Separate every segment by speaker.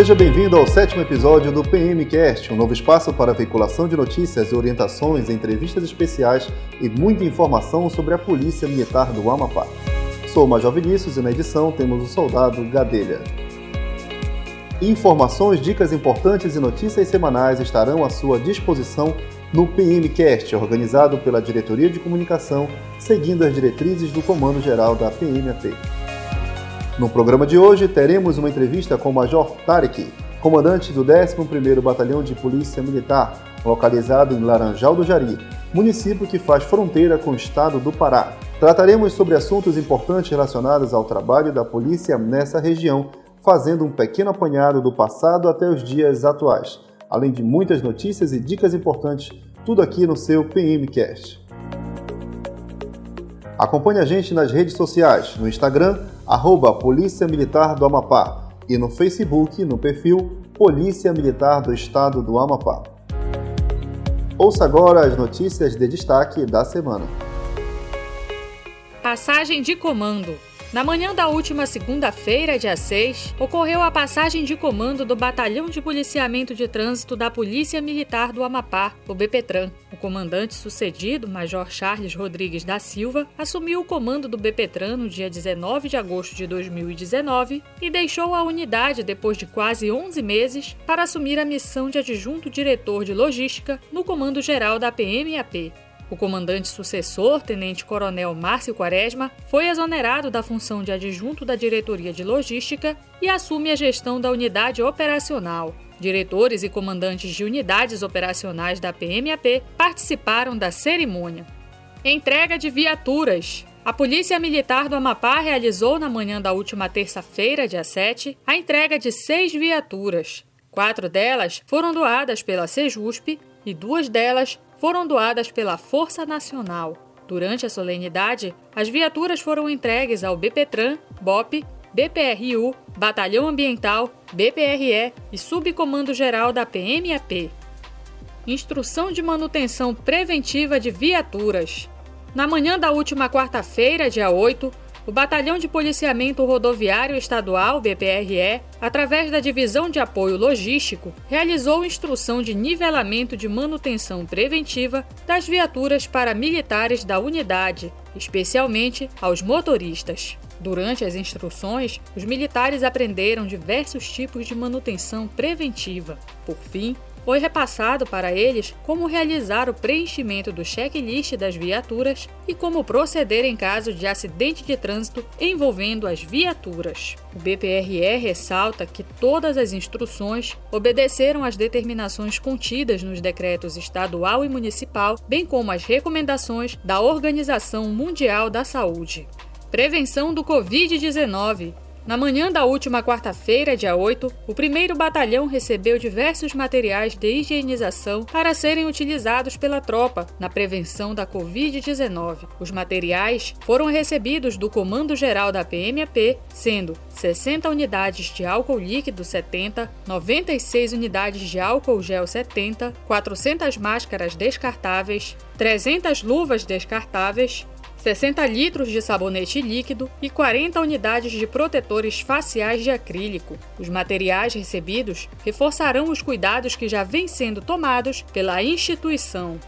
Speaker 1: Seja bem-vindo ao sétimo episódio do PMcast, um novo espaço para veiculação de notícias, orientações, entrevistas especiais e muita informação sobre a Polícia Militar do Amapá. Sou o Major Vinícius e na edição temos o soldado Gadelha. Informações, dicas importantes e notícias semanais estarão à sua disposição no PMcast, organizado pela Diretoria de Comunicação, seguindo as diretrizes do Comando Geral da PMAP. No programa de hoje, teremos uma entrevista com o Major Tarek, comandante do 11º Batalhão de Polícia Militar, localizado em Laranjal do Jari, município que faz fronteira com o estado do Pará. Trataremos sobre assuntos importantes relacionados ao trabalho da polícia nessa região, fazendo um pequeno apanhado do passado até os dias atuais, além de muitas notícias e dicas importantes, tudo aqui no seu PMcast. Acompanhe a gente nas redes sociais, no Instagram, arroba Polícia Militar do Amapá e no Facebook, no perfil Polícia Militar do Estado do Amapá. Ouça agora as notícias de destaque da semana.
Speaker 2: Passagem de comando. Na manhã da última segunda-feira, dia 6, ocorreu a passagem de comando do Batalhão de Policiamento de Trânsito da Polícia Militar do Amapá, o BPTran. O comandante sucedido, Major Charles Rodrigues da Silva, assumiu o comando do BPTran no dia 19 de agosto de 2019 e deixou a unidade depois de quase 11 meses para assumir a missão de adjunto diretor de logística no Comando Geral da PMAP. O comandante sucessor, Tenente Coronel Márcio Quaresma, foi exonerado da função de adjunto da Diretoria de Logística e assume a gestão da unidade operacional. Diretores e comandantes de unidades operacionais da PMAP participaram da cerimônia. Entrega de viaturas. A Polícia Militar do Amapá realizou na manhã da última terça-feira, dia 7, a entrega de seis viaturas. Quatro delas foram doadas pela Sejusp e duas delas foram doadas pela Força Nacional. Durante a solenidade, as viaturas foram entregues ao BPTran, BOP, BPRU, Batalhão Ambiental, BPRE e Subcomando Geral da PMAP. Instrução de manutenção preventiva de viaturas. Na manhã da última quarta-feira, dia 8, o Batalhão de Policiamento Rodoviário Estadual, BPRE, através da Divisão de Apoio Logístico, realizou instrução de nivelamento de manutenção preventiva das viaturas para militares da unidade, especialmente aos motoristas. Durante as instruções, os militares aprenderam diversos tipos de manutenção preventiva. Por fim, foi repassado para eles como realizar o preenchimento do checklist das viaturas e como proceder em caso de acidente de trânsito envolvendo as viaturas. O BPRE ressalta que todas as instruções obedeceram às determinações contidas nos decretos estadual e municipal, bem como as recomendações da Organização Mundial da Saúde. Prevenção do Covid-19. Na manhã da última quarta-feira, dia 8, o primeiro batalhão recebeu diversos materiais de higienização para serem utilizados pela tropa na prevenção da Covid-19. Os materiais foram recebidos do Comando Geral da PMAP, sendo 60 unidades de álcool líquido 70, 96 unidades de álcool gel 70, 400 máscaras descartáveis, 300 luvas descartáveis, 60 litros de sabonete líquido e 40 unidades de protetores faciais de acrílico. Os materiais recebidos reforçarão os cuidados que já vêm sendo tomados pela instituição.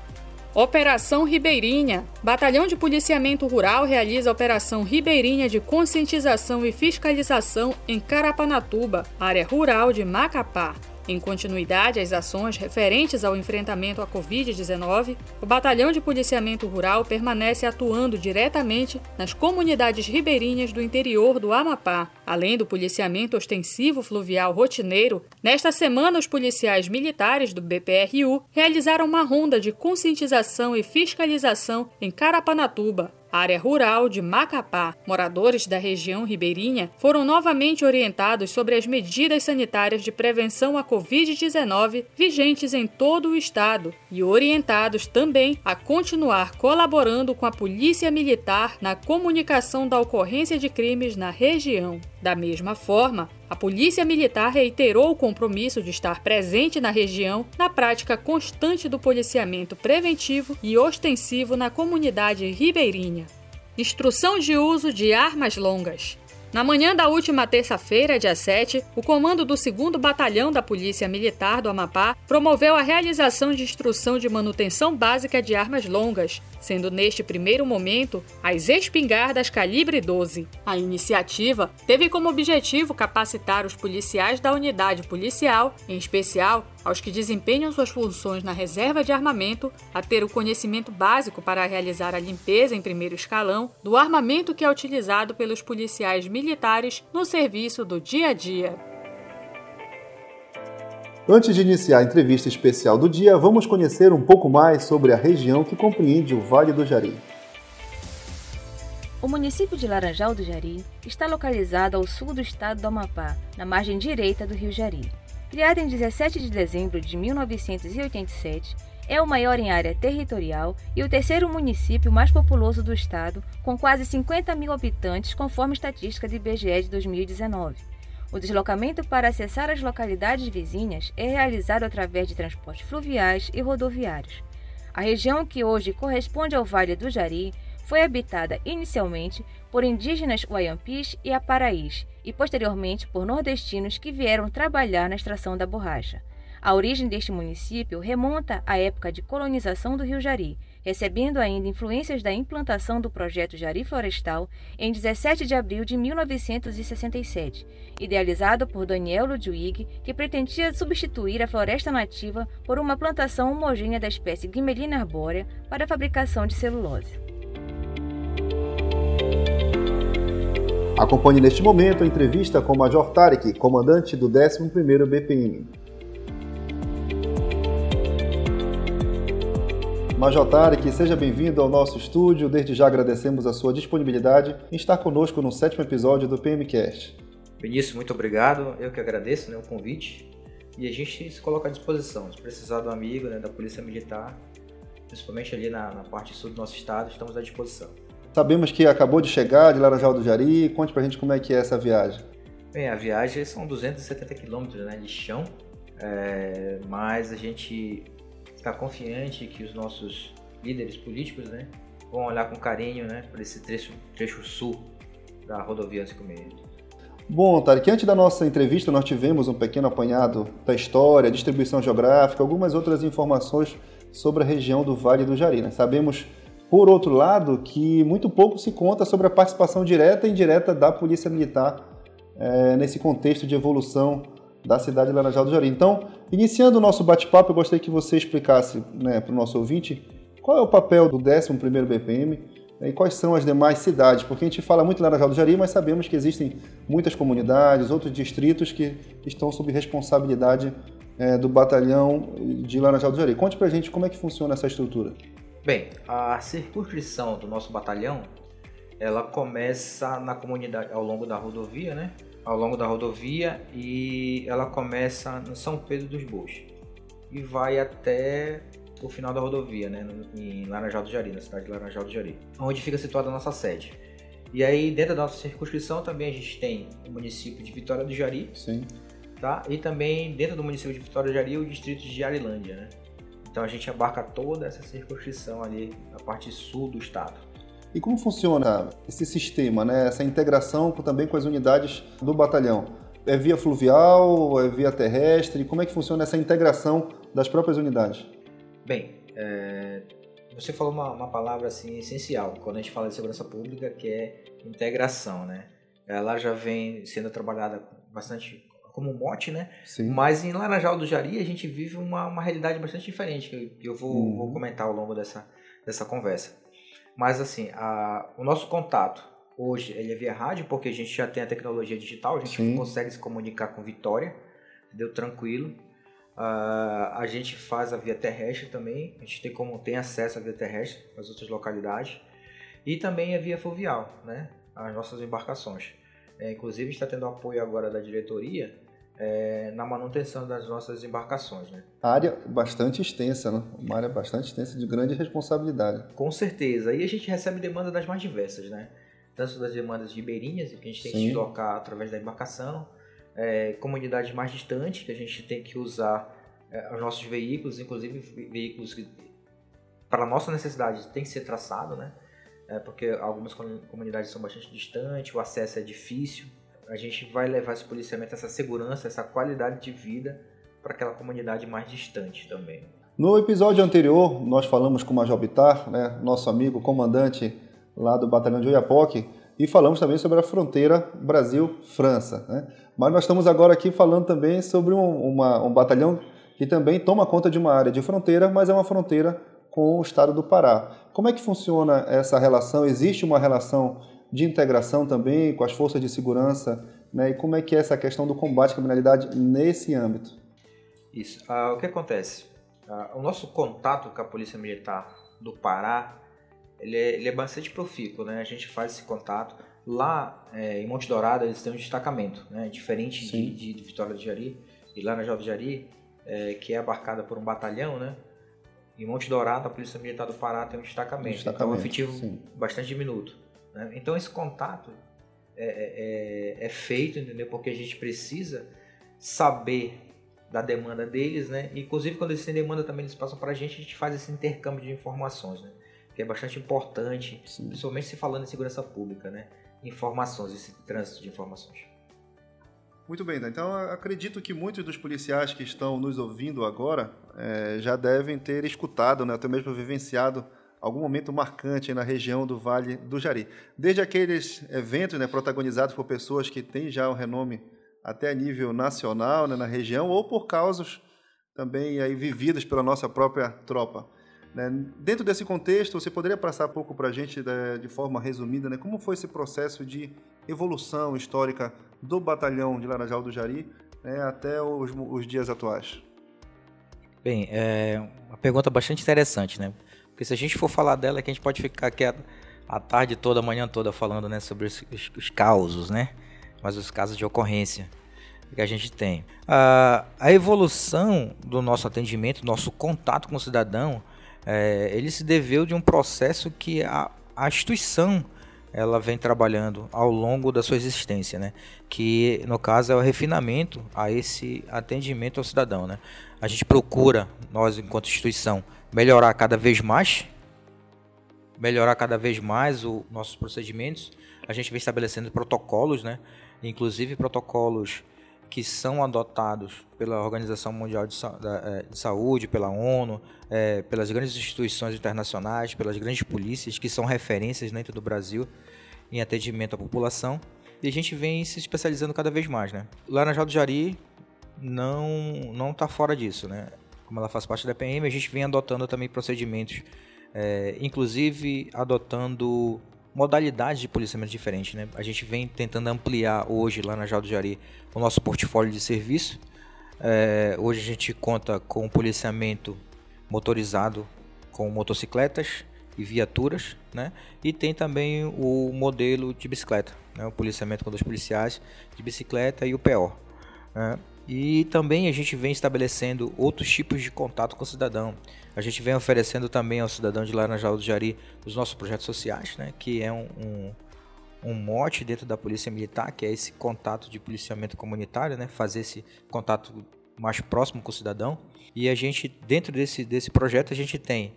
Speaker 2: Operação Ribeirinha. Batalhão de Policiamento Rural realiza a Operação Ribeirinha de conscientização e fiscalização em Carapanatuba, área rural de Macapá. Em continuidade às ações referentes ao enfrentamento à Covid-19, o Batalhão de Policiamento Rural permanece atuando diretamente nas comunidades ribeirinhas do interior do Amapá. Além do policiamento ostensivo fluvial rotineiro, nesta semana os policiais militares do BPRU realizaram uma ronda de conscientização e fiscalização em Carapanatuba, área rural de Macapá. Moradores da região ribeirinha foram novamente orientados sobre as medidas sanitárias de prevenção à Covid-19 vigentes em todo o estado e orientados também a continuar colaborando com a Polícia Militar na comunicação da ocorrência de crimes na região. Da mesma forma, a Polícia Militar reiterou o compromisso de estar presente na região na prática constante do policiamento preventivo e ostensivo na comunidade ribeirinha. Instrução de uso de armas longas. Na manhã da última terça-feira, dia 7, o comando do 2 Batalhão da Polícia Militar do Amapá promoveu a realização de instrução de manutenção básica de armas longas, sendo neste primeiro momento as espingardas calibre 12. A iniciativa teve como objetivo capacitar os policiais da unidade policial, em especial aos que desempenham suas funções na reserva de armamento, a ter o conhecimento básico para realizar a limpeza em primeiro escalão do armamento que é utilizado pelos policiais militares no serviço do dia a dia.
Speaker 1: Antes de iniciar a entrevista especial do dia, vamos conhecer um pouco mais sobre a região que compreende o Vale do Jari.
Speaker 3: O município de Laranjal do Jari está localizado ao sul do estado do Amapá, na margem direita do rio Jari. Criado em 17 de dezembro de 1987, é o maior em área territorial e o terceiro município mais populoso do estado, com quase 50 mil habitantes, conforme estatística do IBGE de 2019. O deslocamento para acessar as localidades vizinhas é realizado através de transportes fluviais e rodoviários. A região que hoje corresponde ao Vale do Jari foi habitada inicialmente por indígenas Waiampis e Aparaís e posteriormente por nordestinos que vieram trabalhar na extração da borracha. A origem deste município remonta à época de colonização do Rio Jari, recebendo ainda influências da implantação do projeto Jari Florestal em 17 de abril de 1967, idealizado por Daniel Ludwig, que pretendia substituir a floresta nativa por uma plantação homogênea da espécie Guimelina arbórea para a fabricação de celulose.
Speaker 1: Acompanhe neste momento a entrevista com o Major Tarek, comandante do 11º BPM. Major Tarek, seja bem-vindo ao nosso estúdio. Desde já agradecemos a sua disponibilidade em estar conosco no sétimo episódio do PMCast.
Speaker 4: Vinícius, muito obrigado. Eu que agradeço né, o convite. E a gente se coloca à disposição. Se precisar do amigo, né, da Polícia Militar, principalmente ali na, na parte sul do nosso estado, estamos à disposição.
Speaker 1: Sabemos que acabou de chegar de Laranjal do Jari. Conte pra gente como é que é essa viagem.
Speaker 4: Bem, a viagem são 270 quilômetros né, de chão, é, mas a gente está confiante que os nossos líderes políticos né, vão olhar com carinho né, para esse trecho, trecho sul da rodovia 56.
Speaker 1: Bom, Tarek, antes da nossa entrevista nós tivemos um pequeno apanhado da história, distribuição geográfica, algumas outras informações sobre a região do Vale do Jari. Né? Sabemos por outro lado, que muito pouco se conta sobre a participação direta e indireta da Polícia Militar é, nesse contexto de evolução da cidade de Laranjal do Jari. Então, iniciando o nosso bate-papo, eu gostaria que você explicasse né, para o nosso ouvinte qual é o papel do 11º BPM né, e quais são as demais cidades, porque a gente fala muito Laranjal do Jari, mas sabemos que existem muitas comunidades, outros distritos que estão sob responsabilidade é, do batalhão de Laranjal do Jari. Conte para a gente como é que funciona essa estrutura.
Speaker 4: Bem, a circunscrição do nosso batalhão, ela começa na comunidade ao longo da rodovia, né? Ao longo da rodovia e ela começa no São Pedro dos Bois e vai até o final da rodovia, né? Em Laranjal do Jari, na cidade de Laranjal do Jari, onde fica situada a nossa sede. E aí, dentro da nossa circunscrição, também a gente tem o município de Vitória do Jari.
Speaker 1: Sim.
Speaker 4: Tá? E também, dentro do município de Vitória do Jari, o distrito de Arilândia, né? Então a gente abarca toda essa circunscrição ali na parte sul do estado.
Speaker 1: E como funciona esse sistema, né? essa integração também com as unidades do batalhão? É via fluvial, é via terrestre? Como é que funciona essa integração das próprias unidades?
Speaker 4: Bem, é... você falou uma, uma, palavra assim essencial quando a gente fala de segurança pública, que é integração, né? Ela já vem sendo trabalhada bastante como mote, né?
Speaker 1: Sim.
Speaker 4: Mas em Laranjal do Jari a gente vive uma, uma realidade bastante diferente, que eu, vou, uhum. vou, comentar ao longo dessa, dessa conversa. Mas assim, a, o nosso contato hoje ele é via rádio, porque a gente já tem a tecnologia digital, a gente Sim. consegue se comunicar com Vitória, entendeu? Tranquilo. Uh, a gente faz a via terrestre também, a gente tem como tem acesso à via terrestre nas outras localidades e também a via fluvial, né? As nossas embarcações. É, inclusive está tendo apoio agora da diretoria é, na manutenção das nossas embarcações. Né?
Speaker 1: Área bastante extensa, né? uma área bastante extensa de grande responsabilidade.
Speaker 4: Com certeza. E a gente recebe demanda das mais diversas, né? Tanto das demandas de ribeirinhas, que a gente tem Sim. que deslocar através da embarcação, é, comunidades mais distantes, que a gente tem que usar é, os nossos veículos, inclusive veículos que, para a nossa necessidade, tem que ser traçado, né? é, porque algumas comunidades são bastante distantes, o acesso é difícil. A gente vai levar esse policiamento, essa segurança, essa qualidade de vida para aquela comunidade mais distante também.
Speaker 1: No episódio anterior, nós falamos com o Major Bitar, né, nosso amigo comandante lá do Batalhão de Oiapoque, e falamos também sobre a fronteira Brasil-França. Né? Mas nós estamos agora aqui falando também sobre um, uma, um batalhão que também toma conta de uma área de fronteira, mas é uma fronteira com o estado do Pará. Como é que funciona essa relação? Existe uma relação de integração também com as forças de segurança? Né? E como é que é essa questão do combate à criminalidade nesse âmbito?
Speaker 4: Isso. Ah, o que acontece? Ah, o nosso contato com a Polícia Militar do Pará ele é, ele é bastante profícuo, né? A gente faz esse contato. Lá é, em Monte Dourado eles têm um destacamento, né? Diferente de, de, de, Vitória de Jari. E lá na Jovem Jari, é, que é abarcada por um batalhão, né? Em Monte Dourado, a Polícia Militar do Pará tem um destacamento. Um destacamento então é um efetivo sim. bastante diminuto. Né? Então esse contato é, é, é, é feito, entendeu? Porque a gente precisa saber da demanda deles, né? Inclusive quando eles têm demanda também eles passam para a gente, a gente faz esse intercâmbio de informações, né? Que é bastante importante, Sim. principalmente se falando em segurança pública, né? Informações, esse trânsito de informações.
Speaker 1: Muito bem, então acredito que muitos dos policiais que estão nos ouvindo agora é, já devem ter escutado, né, até mesmo vivenciado algum momento marcante na região do Vale do Jari. Desde aqueles eventos né, protagonizados por pessoas que têm já o renome até nível nacional né, na região, ou por causas também aí vividas pela nossa própria tropa. Né? Dentro desse contexto, você poderia passar um pouco para a gente, né, de forma resumida, né, como foi esse processo de evolução histórica do batalhão de Laranjal do Jari né, até os, os, dias atuais?
Speaker 4: Bem, é uma pergunta bastante interessante, né? Porque se a gente for falar dela, a gente pode ficar aqui a, tarde toda, a manhã toda falando né, sobre os, os, os causos, né? Mas os casos de ocorrência que a gente tem. A, a evolução do nosso atendimento, nosso contato com o cidadão, é, ele se deveu de um processo que a, a instituição ela vem trabalhando ao longo da sua existência, né? Que no caso é o refinamento a esse atendimento ao cidadão, né? A gente procura nós enquanto instituição melhorar cada vez mais, melhorar cada vez mais os nossos procedimentos. A gente vem estabelecendo protocolos, né? Inclusive protocolos que são adotados pela Organização Mundial de, Sa é, de Saúde, pela ONU, é, pelas grandes instituições internacionais, pelas grandes polícias que são referências dentro do Brasil em atendimento à população. E a gente vem se especializando cada vez mais, né? Na Jari não não está fora disso, né? Como ela faz parte da PM, a gente vem adotando também procedimentos, é, inclusive adotando modalidades de policiamento diferentes. Né? A gente vem tentando ampliar hoje lá na Jaldo Jari o nosso portfólio de serviço. É, hoje a gente conta com policiamento motorizado com motocicletas e viaturas, né? E tem também o modelo de bicicleta, né? O policiamento com dois policiais de bicicleta e o PO. Né? E também a gente vem estabelecendo outros tipos de contato com o cidadão. A gente vem oferecendo também ao cidadão de Laranjal do Jari os nossos projetos sociais, né, que é um, um, um mote dentro da Polícia Militar, que é esse contato de policiamento comunitário, né, fazer esse contato mais próximo com o cidadão. E a gente, dentro desse, desse projeto, a gente tem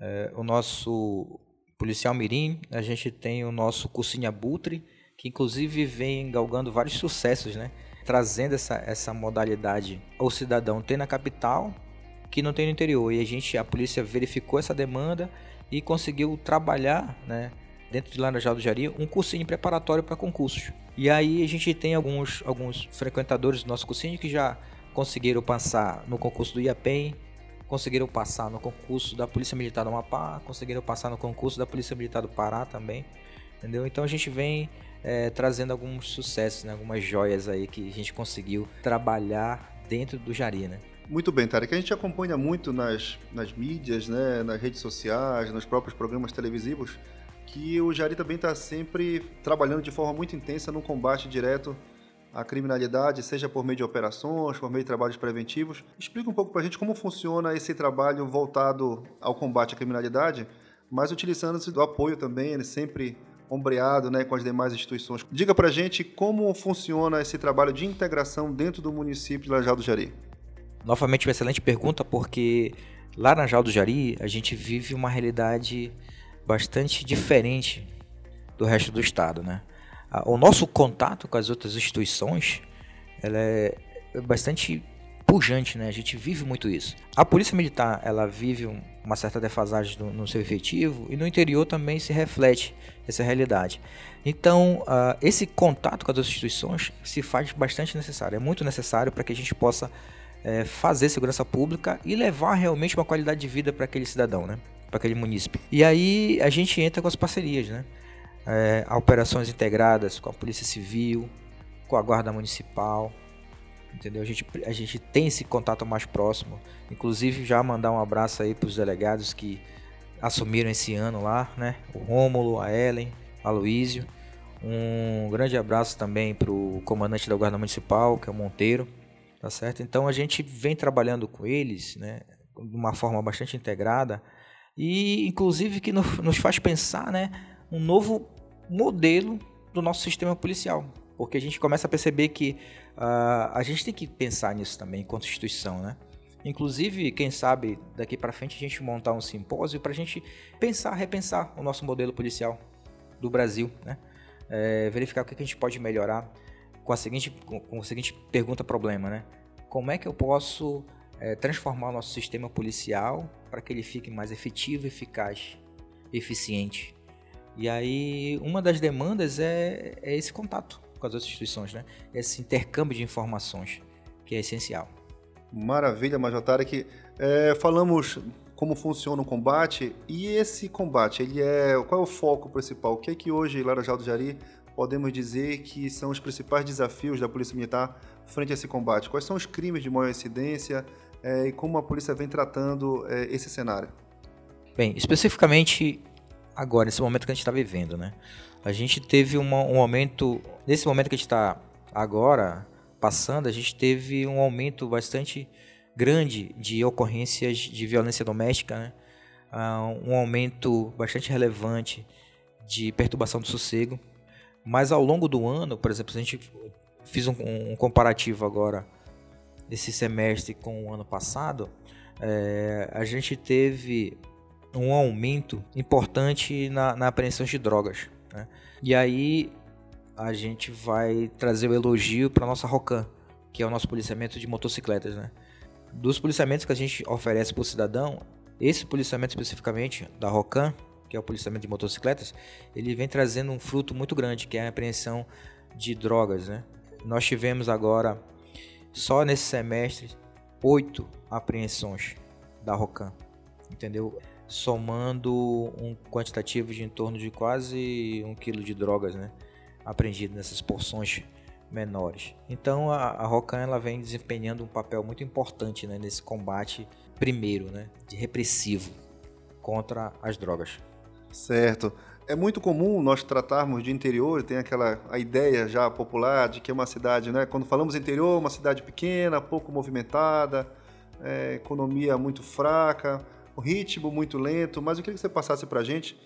Speaker 4: é, o nosso policial mirim, a gente tem o nosso cursinho abutre, que inclusive vem galgando vários sucessos, né? Trazendo essa, essa modalidade ao cidadão ter na capital que não tem no interior. E a gente, a polícia verificou essa demanda e conseguiu trabalhar, né, dentro de Laranjal do Jari, um cursinho preparatório para concursos. E aí a gente tem alguns, alguns frequentadores do nosso cursinho que já conseguiram passar no concurso do IAPEM, conseguiram passar no concurso da Polícia Militar do Amapá, conseguiram passar no concurso da Polícia Militar do Pará também, entendeu? Então a gente vem é, trazendo alguns sucessos, né? algumas joias aí que a gente conseguiu trabalhar dentro do Jari, né?
Speaker 1: Muito bem, Tarek. A gente acompanha muito nas, nas mídias, né, nas redes sociais, nos próprios programas televisivos, que o Jari também está sempre trabalhando de forma muito intensa no combate direto à criminalidade, seja por meio de operações, por meio de trabalhos preventivos. Explica um pouco para a gente como funciona esse trabalho voltado ao combate à criminalidade, mas utilizando-se do apoio também, ele sempre ombreado né, com as demais instituições. Diga para gente como funciona esse trabalho de integração dentro do município de Laranjal do Jari.
Speaker 4: Novamente uma excelente pergunta, porque lá na Laranjal do Jari a gente vive uma realidade bastante diferente do resto do estado, né? O nosso contato com as outras instituições, ela é bastante pujante, né? A gente vive muito isso. A polícia militar, ela vive uma certa defasagem no, no seu efetivo e no interior também se reflete essa realidade. Então, uh, esse contato com as instituições se faz bastante necessário. É muito necessário para que a gente possa é, fazer segurança pública e levar realmente uma qualidade de vida para aquele cidadão, né? Para aquele munícipe. E aí a gente entra com as parcerias, né? É, operações integradas com a Polícia Civil, com a Guarda Municipal, entendeu? A gente, a gente tem esse contato mais próximo. Inclusive, já mandar um abraço aí para os delegados que assumiram esse ano lá, né? O Rômulo, a Ellen, a Luísio. Um grande abraço também para o comandante da Guarda Municipal, que é o Monteiro, tá certo? Então a gente vem trabalhando com eles, né? De uma forma bastante integrada e, inclusive, que nos faz pensar, né? Um novo modelo do nosso sistema policial, porque a gente começa a perceber que uh, a gente tem que pensar nisso também enquanto instituição, né? Inclusive, quem sabe daqui para frente a gente montar um simpósio para a gente pensar, repensar o nosso modelo policial do Brasil, né? É, verificar o que a gente pode melhorar com a seguinte, com a seguinte pergunta problema, né? Como é que eu posso é, transformar o nosso sistema policial para que ele fique mais efetivo, eficaz, eficiente? E aí, uma das demandas é, é esse contato com as outras instituições, né? Esse intercâmbio de informações, que é essencial.
Speaker 1: Maravilha, Major que é, falamos como funciona o combate e esse combate, ele é qual é o foco principal? O que é que hoje, Laranjal do Jari, podemos dizer que são os principais desafios da Polícia Militar frente a esse combate? Quais são os crimes de maior incidência é, e como a polícia vem tratando é, esse cenário?
Speaker 4: Bem, especificamente agora, nesse momento que a gente está vivendo, né? A gente teve uma, um aumento, nesse momento que a gente está agora passando, a gente teve um aumento bastante grande de ocorrências de violência doméstica, né? uh, um aumento bastante relevante de perturbação do sossego. Mas ao longo do ano, por exemplo, a gente fiz um, um comparativo agora desse semestre com o ano passado, é, a gente teve um aumento importante na, na apreensão de drogas. Né? E aí a gente vai trazer o elogio para nossa Rocan, que é o nosso policiamento de motocicletas. Né? Dos policiamentos que a gente oferece para o cidadão, esse policiamento especificamente da Rocan, que é o policiamento de motocicletas, ele vem trazendo um fruto muito grande, que é a apreensão de drogas. Né? Nós tivemos agora, só nesse semestre, oito apreensões da Rocan, entendeu? Somando um quantitativo de em torno de quase um quilo de drogas, né, apreendido nessas porções menores. Então a, a Rocan ela vem desempenhando um papel muito importante né, nesse combate primeiro, né, de repressivo contra as drogas.
Speaker 1: Certo. É muito comum nós tratarmos de interior, tem aquela a ideia já popular de que é uma cidade, né? Quando falamos interior, uma cidade pequena, pouco movimentada, é, economia muito fraca o ritmo muito lento, mas eu queria que você passasse para a gente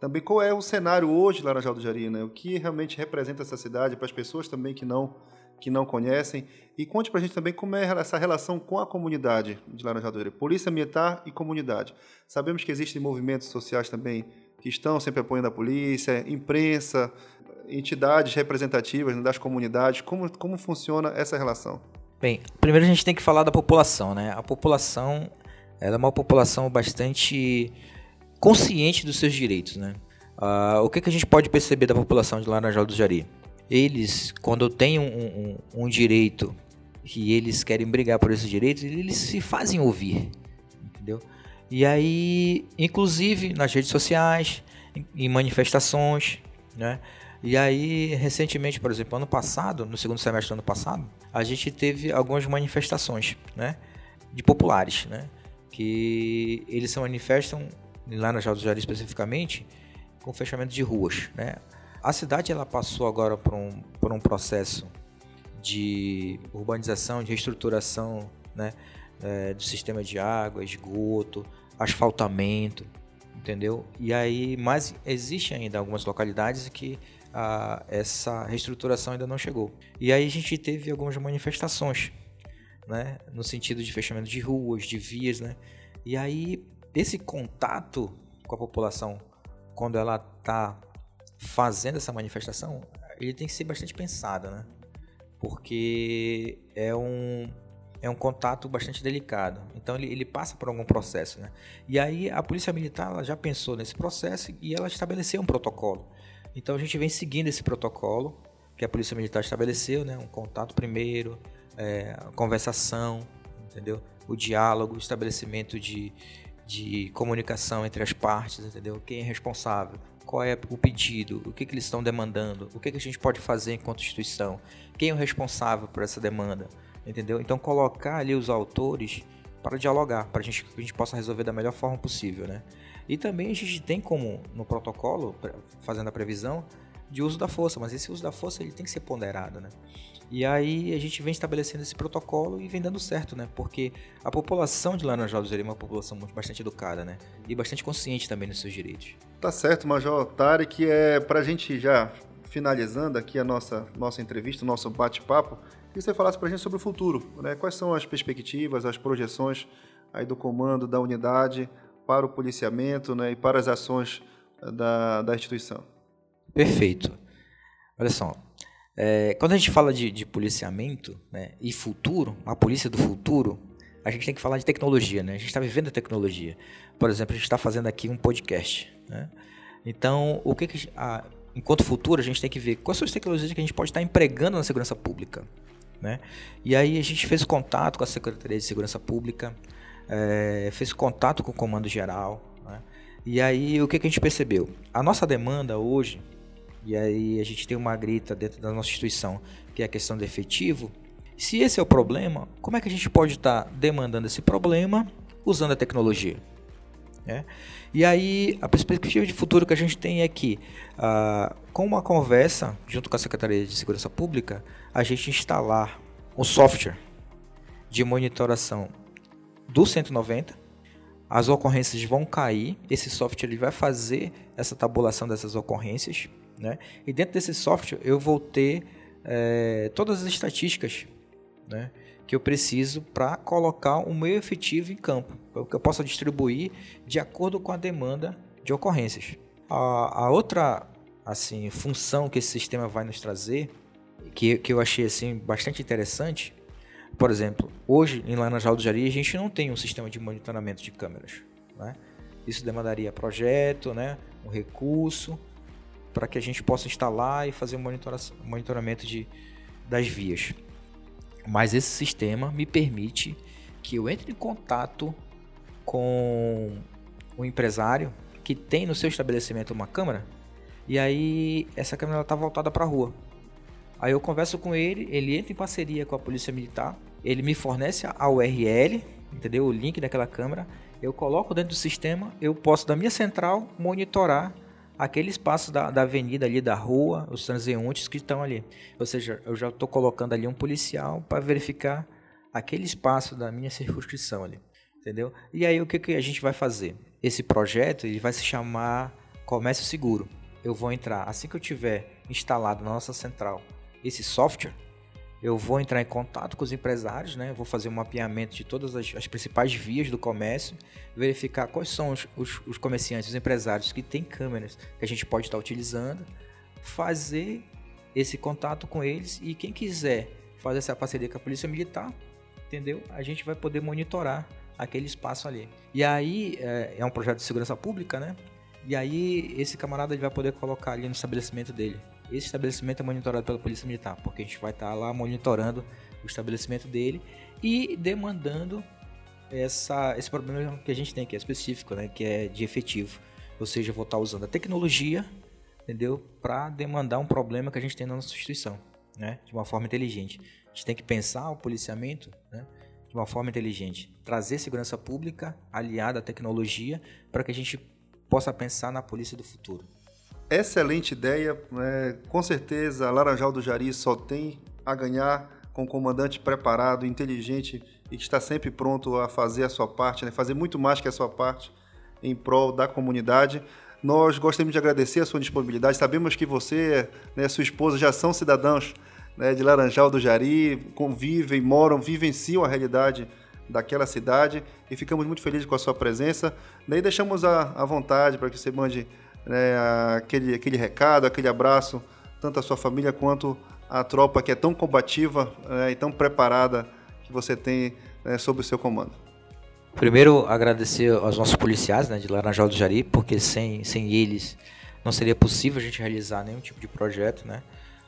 Speaker 1: também qual é o cenário hoje Laranjal do Jari, né? O que realmente representa essa cidade para as pessoas também que não que não conhecem e conte para a gente também como é essa relação com a comunidade de Laranjal do Jari, polícia militar e comunidade. Sabemos que existem movimentos sociais também que estão sempre apoiando a polícia, imprensa, entidades representativas das comunidades. Como como funciona essa relação?
Speaker 4: Bem, primeiro a gente tem que falar da população, né? A população ela é uma população bastante consciente dos seus direitos, né? Uh, o que, que a gente pode perceber da população de Laranjal do Jari? Eles, quando têm um, um, um direito que eles querem brigar por esses direitos, eles se fazem ouvir, entendeu? E aí, inclusive nas redes sociais, em manifestações, né? E aí, recentemente, por exemplo, ano passado, no segundo semestre do ano passado, a gente teve algumas manifestações, né? De populares, né? Que eles se manifestam lá na Jaldo Jari especificamente com fechamento de ruas, né? A cidade ela passou agora por um, por um processo de urbanização, de reestruturação, né? É, do sistema de água, esgoto, asfaltamento, entendeu? E aí, mas existe ainda algumas localidades que essa reestruturação ainda não chegou. E aí a gente teve algumas manifestações né? No sentido de fechamento de ruas, de vias, né? E aí esse contato com a população quando ela está fazendo essa manifestação, ele tem que ser bastante pensado, né? Porque é um, é um contato bastante delicado. Então ele, ele passa por algum processo, né? E aí a polícia militar já pensou nesse processo e ela estabeleceu um protocolo. Então a gente vem seguindo esse protocolo que a polícia militar estabeleceu, né? Um contato primeiro, é, conversação, entendeu? O diálogo, o estabelecimento de, de comunicação entre as partes, entendeu? Quem é responsável, qual é o pedido, o que, que eles estão demandando, o que, que a gente pode fazer enquanto instituição, quem é o responsável por essa demanda, entendeu? Então colocar ali os autores para dialogar, para gente, que a gente possa resolver da melhor forma possível, né? E também a gente tem como no protocolo, fazendo a previsão, de uso da força, mas esse uso da força ele tem que ser ponderado, né? E aí a gente vem estabelecendo esse protocolo e vem dando certo, né? Porque a população de Laranjal é uma população bastante educada, né? E bastante consciente também dos seus direitos.
Speaker 1: Tá certo, Major que é para a gente já finalizando aqui a nossa, nossa entrevista, o nosso bate-papo, que você falasse para a gente sobre o futuro, né? Quais são as perspectivas, as projeções aí do comando da unidade para o policiamento né, e para as ações da, da instituição?
Speaker 4: Perfeito. Olha só, é, quando a gente fala de, de policiamento né, e futuro, a polícia do futuro, a gente tem que falar de tecnologia, né? A gente está vivendo a tecnologia. Por exemplo, a gente está fazendo aqui um podcast, né? Então, o que, que a, enquanto futuro a gente tem que ver quais são as tecnologias que a gente pode estar empregando na segurança pública, né? E aí a gente fez contato com a Secretaria de Segurança Pública, é, fez contato com o Comando Geral, né? E aí o que, que a gente percebeu? A nossa demanda hoje e aí a gente tem uma grita dentro da nossa instituição, que é a questão do efetivo. Se esse é o problema, como é que a gente pode estar tá demandando esse problema usando a tecnologia? É? E aí a perspectiva de futuro que a gente tem é que, ah, com uma conversa junto com a Secretaria de Segurança Pública, a gente instalar um software de monitoração do 190 as ocorrências vão cair, esse software ele vai fazer essa tabulação dessas ocorrências né? E dentro desse software eu vou ter é, todas as estatísticas né, que eu preciso para colocar o meu efetivo em campo, para que eu possa distribuir de acordo com a demanda de ocorrências. A, a outra assim função que esse sistema vai nos trazer, que, que eu achei assim bastante interessante, por exemplo, hoje em Laranjal do Jari a gente não tem um sistema de monitoramento de câmeras. Né? Isso demandaria projeto, né, um recurso, para que a gente possa instalar e fazer o um monitoramento de, das vias. Mas esse sistema me permite que eu entre em contato com o empresário que tem no seu estabelecimento uma câmera e aí essa câmera está voltada para a rua. Aí eu converso com ele, ele entra em parceria com a polícia militar, ele me fornece a URL, entendeu? O link daquela câmera, eu coloco dentro do sistema, eu posso da minha central monitorar aquele espaço da, da avenida ali, da rua, os transeuntes que estão ali. Ou seja, eu já estou colocando ali um policial para verificar aquele espaço da minha circunscrição ali. Entendeu? E aí o que, que a gente vai fazer? Esse projeto ele vai se chamar Comércio Seguro. Eu vou entrar, assim que eu tiver instalado na nossa central esse software, eu vou entrar em contato com os empresários, né? vou fazer um mapeamento de todas as, as principais vias do comércio, verificar quais são os, os, os, comerciantes, os empresários que têm câmeras que a gente pode estar utilizando, fazer esse contato com eles e quem quiser fazer essa parceria com a Polícia Militar, entendeu? A gente vai poder monitorar aquele espaço ali. E aí é, é um projeto de segurança pública, né? E aí esse camarada ele vai poder colocar ali no estabelecimento dele esse estabelecimento é monitorado pela Polícia Militar, porque a gente vai estar lá monitorando o estabelecimento dele e demandando essa, esse problema que a gente tem, que é específico, né, que é de efetivo. Ou seja, eu vou estar usando a tecnologia, entendeu, para demandar um problema que a gente tem na nossa instituição, né, de uma forma inteligente. A gente tem que pensar o policiamento, né, de uma forma inteligente, trazer segurança pública aliada à tecnologia para que a gente possa pensar na polícia do futuro
Speaker 1: excelente ideia. Né? Com certeza, Laranjal do Jari só tem a ganhar com um comandante preparado, inteligente e que está sempre pronto a fazer a sua parte, né? fazer muito mais que a sua parte em prol da comunidade. Nós gostaríamos de agradecer a sua disponibilidade. Sabemos que você e né, sua esposa já são cidadãos né, de Laranjal do Jari, convivem, moram, vivenciam a realidade daquela cidade e ficamos muito felizes com a sua presença. Daí deixamos a, a vontade para que você mande né, aquele, aquele recado, aquele abraço, tanto à sua família quanto à tropa que é tão combativa né, e tão preparada que você tem né, sob o seu comando?
Speaker 4: Primeiro, agradecer aos nossos policiais né, de Laranjal do Jari, porque sem, sem eles não seria possível a gente realizar nenhum tipo de projeto, né?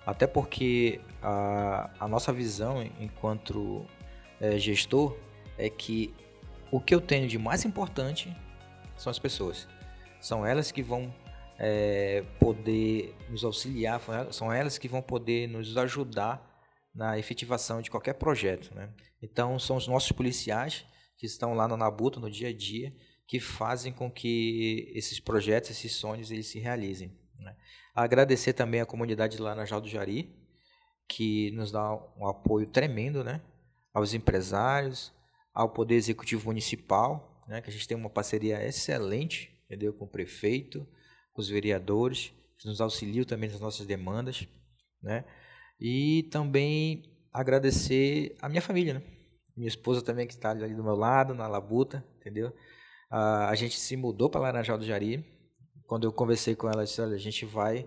Speaker 4: Até porque a, a nossa visão enquanto é, gestor é que o que eu tenho de mais importante são as pessoas. São elas que vão é, poder nos auxiliar, são elas que vão poder nos ajudar na efetivação de qualquer projeto. Né? Então, são os nossos policiais que estão lá na Nabuta, no dia a dia, que fazem com que esses projetos, esses sonhos, eles se realizem. Né? Agradecer também a comunidade lá na do Jari, que nos dá um apoio tremendo, né? aos empresários, ao Poder Executivo Municipal, né? que a gente tem uma parceria excelente entendeu? com o prefeito, os vereadores, que nos auxiliam também nas nossas demandas. Né? E também agradecer a minha família, né? minha esposa também que está ali do meu lado, na Labuta, entendeu? a gente se mudou para Laranjal do Jari. Quando eu conversei com ela, disse, olha, a gente vai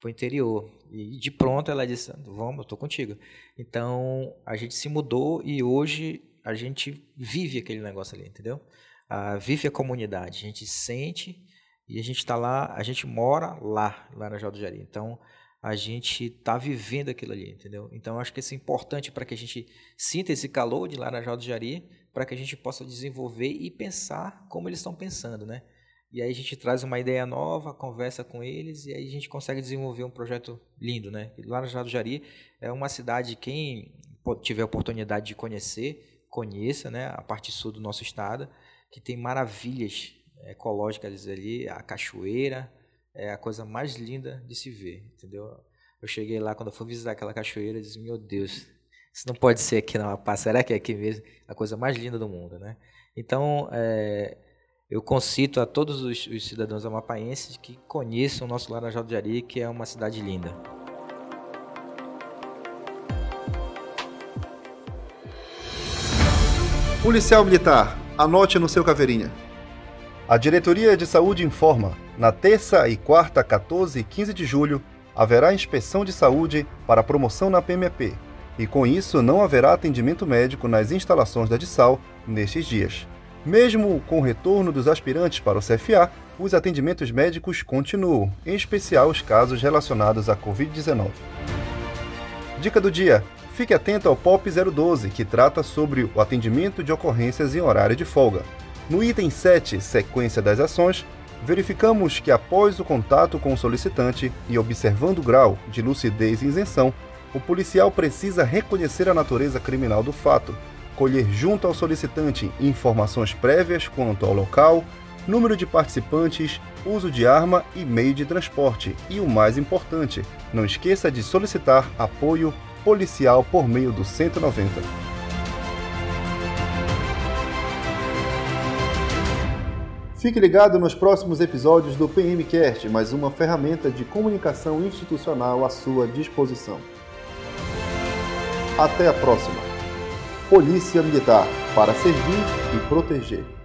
Speaker 4: para o interior. E de pronto ela disse, vamos, eu estou contigo. Então, a gente se mudou e hoje a gente vive aquele negócio ali, entendeu? vive a comunidade, a gente sente e a gente está lá, a gente mora lá, lá na do Jari. Então, a gente está vivendo aquilo ali, entendeu? Então, acho que isso é importante para que a gente sinta esse calor de Laranjal do Jari, para que a gente possa desenvolver e pensar como eles estão pensando, né? E aí a gente traz uma ideia nova, conversa com eles e aí a gente consegue desenvolver um projeto lindo, né? Laranjal do Jari é uma cidade, quem tiver oportunidade de conhecer, conheça, né? A parte sul do nosso estado, que tem maravilhas ecológicas ali, a cachoeira, é a coisa mais linda de se ver, entendeu? Eu cheguei lá, quando eu fui visitar aquela cachoeira, e disse, meu Deus, isso não pode ser aqui na Amapá, será que é aqui mesmo? A coisa mais linda do mundo, né? Então, é, eu concito a todos os, os, cidadãos amapaenses que conheçam o nosso Laranjal do Jari, que é uma cidade linda.
Speaker 1: Policial Militar, anote no seu caveirinha. A Diretoria de Saúde informa: na terça e quarta, 14 e 15 de julho, haverá inspeção de saúde para promoção na PMP, e com isso não haverá atendimento médico nas instalações da DISAL nestes dias. Mesmo com o retorno dos aspirantes para o CFA, os atendimentos médicos continuam, em especial os casos relacionados à Covid-19. Dica do dia: fique atento ao POP 012, que trata sobre o atendimento de ocorrências em horário de folga. No item 7, sequência das ações, verificamos que após o contato com o solicitante e observando o grau de lucidez e isenção, o policial precisa reconhecer a natureza criminal do fato, colher junto ao solicitante informações prévias quanto ao local, número de participantes, uso de arma e meio de transporte e o mais importante, não esqueça de solicitar apoio policial por meio do 190. Fique ligado nos próximos episódios do PMcast, mais uma ferramenta de comunicação institucional à sua disposição. Até a próxima. Polícia Militar para servir e proteger.